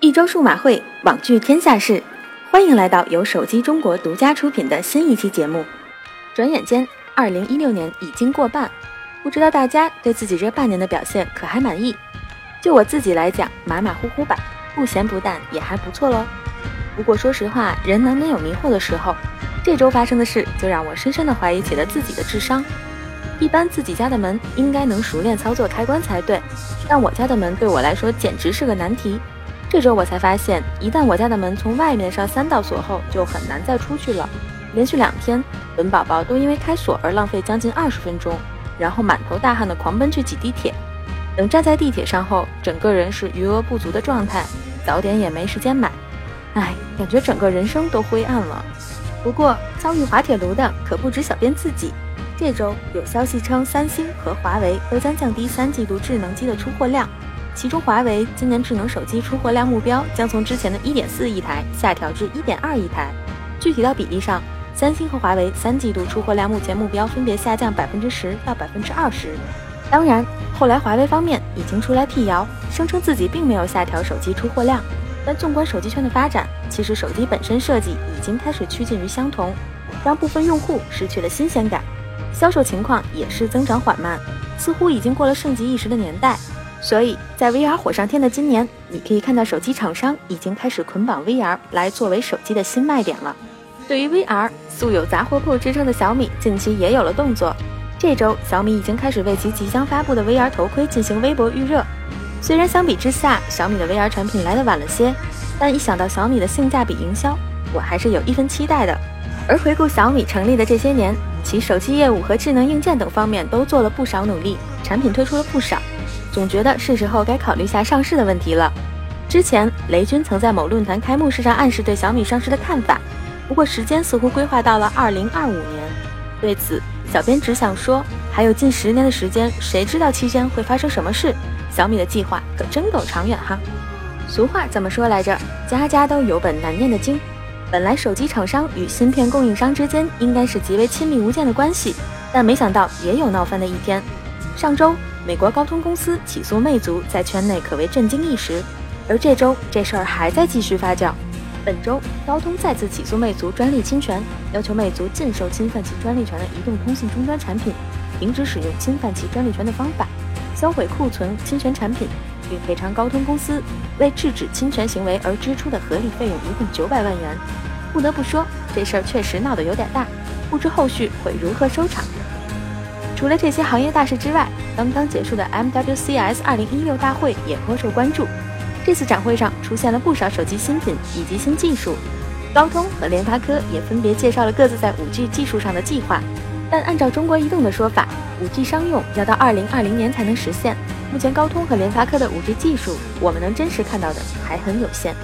一周数码会，网聚天下事，欢迎来到由手机中国独家出品的新一期节目。转眼间，二零一六年已经过半，不知道大家对自己这半年的表现可还满意？就我自己来讲，马马虎虎吧，不咸不淡也还不错喽。不过说实话，人难免有迷惑的时候，这周发生的事就让我深深的怀疑起了自己的智商。一般自己家的门应该能熟练操作开关才对，但我家的门对我来说简直是个难题。这周我才发现，一旦我家的门从外面上三道锁后，就很难再出去了。连续两天，本宝宝都因为开锁而浪费将近二十分钟，然后满头大汗的狂奔去挤地铁。等站在地铁上后，整个人是余额不足的状态，早点也没时间买。唉，感觉整个人生都灰暗了。不过遭遇滑铁卢的可不止小编自己。这周有消息称，三星和华为都将降低三季度智能机的出货量。其中，华为今年智能手机出货量目标将从之前的一点四亿台下调至一点二亿台。具体到比例上，三星和华为三季度出货量目前目标分别下降百分之十到百分之二十。当然，后来华为方面已经出来辟谣，声称自己并没有下调手机出货量。但纵观手机圈的发展，其实手机本身设计已经开始趋近于相同，让部分用户失去了新鲜感，销售情况也是增长缓慢，似乎已经过了盛极一时的年代。所以在 VR 火上天的今年，你可以看到手机厂商已经开始捆绑 VR 来作为手机的新卖点了。对于 VR，素有杂货铺之称的小米近期也有了动作。这周，小米已经开始为其即将发布的 VR 头盔进行微博预热。虽然相比之下，小米的 VR 产品来的晚了些，但一想到小米的性价比营销，我还是有一分期待的。而回顾小米成立的这些年，其手机业务和智能硬件等方面都做了不少努力，产品推出了不少。总觉得是时候该考虑下上市的问题了。之前雷军曾在某论坛开幕式上暗示对小米上市的看法，不过时间似乎规划到了二零二五年。对此，小编只想说，还有近十年的时间，谁知道期间会发生什么事？小米的计划可真够长远哈。俗话怎么说来着？家家都有本难念的经。本来手机厂商与芯片供应商之间应该是极为亲密无间的关系，但没想到也有闹翻的一天。上周。美国高通公司起诉魅族，在圈内可谓震惊一时。而这周这事儿还在继续发酵。本周高通再次起诉魅族专利侵权，要求魅族禁售侵犯其专利权的移动通信终端产品，停止使用侵犯其专利权的方法，销毁库存侵权产品，并赔偿高通公司为制止侵权行为而支出的合理费用一共九百万元。不得不说，这事儿确实闹得有点大，不知后续会如何收场。除了这些行业大事之外，刚刚结束的 MWCS 2016大会也颇受关注。这次展会上出现了不少手机新品以及新技术，高通和联发科也分别介绍了各自在 5G 技术上的计划。但按照中国移动的说法，5G 商用要到2020年才能实现。目前高通和联发科的 5G 技术，我们能真实看到的还很有限。